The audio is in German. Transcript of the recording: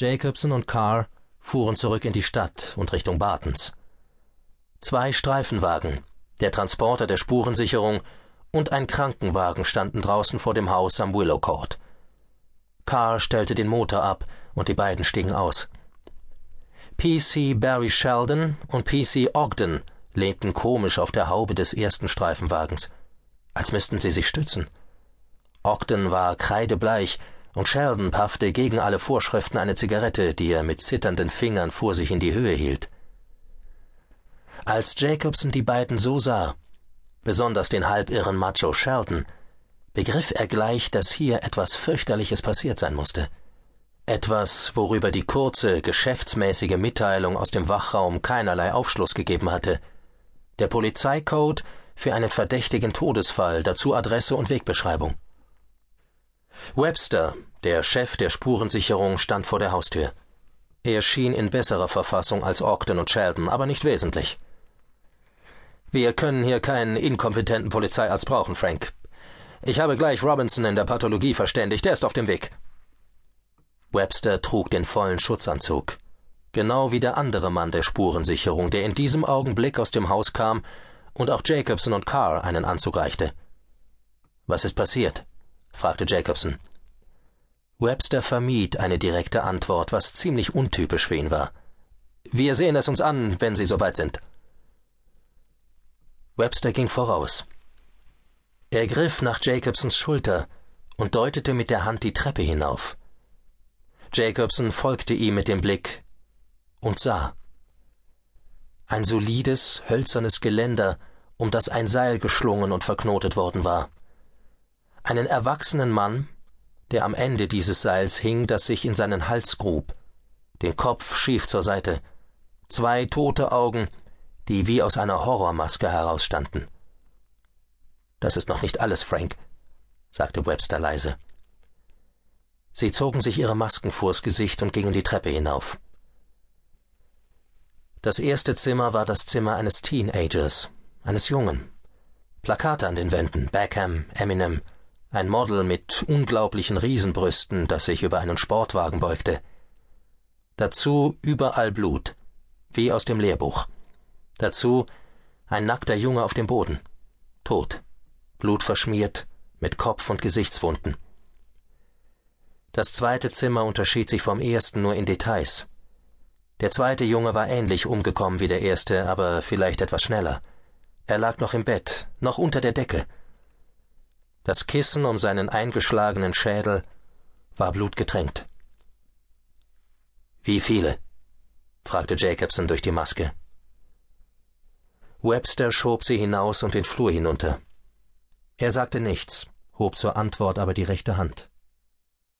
Jacobson und Carr fuhren zurück in die Stadt und Richtung Bartons. Zwei Streifenwagen, der Transporter der Spurensicherung und ein Krankenwagen standen draußen vor dem Haus am Willow Court. Carr stellte den Motor ab und die beiden stiegen aus. PC Barry Sheldon und PC Ogden lehnten komisch auf der Haube des ersten Streifenwagens, als müssten sie sich stützen. Ogden war kreidebleich und Sheldon paffte gegen alle Vorschriften eine Zigarette, die er mit zitternden Fingern vor sich in die Höhe hielt. Als Jacobson die beiden so sah, besonders den halbirren Macho Sheldon, begriff er gleich, dass hier etwas fürchterliches passiert sein musste. Etwas, worüber die kurze, geschäftsmäßige Mitteilung aus dem Wachraum keinerlei Aufschluss gegeben hatte. Der Polizeicode für einen verdächtigen Todesfall, dazu Adresse und Wegbeschreibung. Webster, der Chef der Spurensicherung, stand vor der Haustür. Er schien in besserer Verfassung als Ogden und Sheldon, aber nicht wesentlich. Wir können hier keinen inkompetenten Polizeiarzt brauchen, Frank. Ich habe gleich Robinson in der Pathologie verständigt, der ist auf dem Weg. Webster trug den vollen Schutzanzug. Genau wie der andere Mann der Spurensicherung, der in diesem Augenblick aus dem Haus kam und auch Jacobson und Carr einen Anzug reichte. Was ist passiert? Fragte Jacobson. Webster vermied eine direkte Antwort, was ziemlich untypisch für ihn war. Wir sehen es uns an, wenn Sie soweit sind. Webster ging voraus. Er griff nach Jacobsons Schulter und deutete mit der Hand die Treppe hinauf. Jacobson folgte ihm mit dem Blick und sah. Ein solides, hölzernes Geländer, um das ein Seil geschlungen und verknotet worden war einen erwachsenen Mann, der am Ende dieses Seils hing, das sich in seinen Hals grub, den Kopf schief zur Seite, zwei tote Augen, die wie aus einer Horrormaske herausstanden. Das ist noch nicht alles, Frank, sagte Webster leise. Sie zogen sich ihre Masken vors Gesicht und gingen die Treppe hinauf. Das erste Zimmer war das Zimmer eines Teenagers, eines Jungen. Plakate an den Wänden, Beckham, Eminem, ein Model mit unglaublichen Riesenbrüsten, das sich über einen Sportwagen beugte. Dazu überall Blut, wie aus dem Lehrbuch. Dazu ein nackter Junge auf dem Boden, tot, blutverschmiert, mit Kopf und Gesichtswunden. Das zweite Zimmer unterschied sich vom ersten nur in Details. Der zweite Junge war ähnlich umgekommen wie der erste, aber vielleicht etwas schneller. Er lag noch im Bett, noch unter der Decke, das Kissen um seinen eingeschlagenen Schädel war blutgetränkt. Wie viele? fragte Jacobson durch die Maske. Webster schob sie hinaus und den Flur hinunter. Er sagte nichts, hob zur Antwort aber die rechte Hand.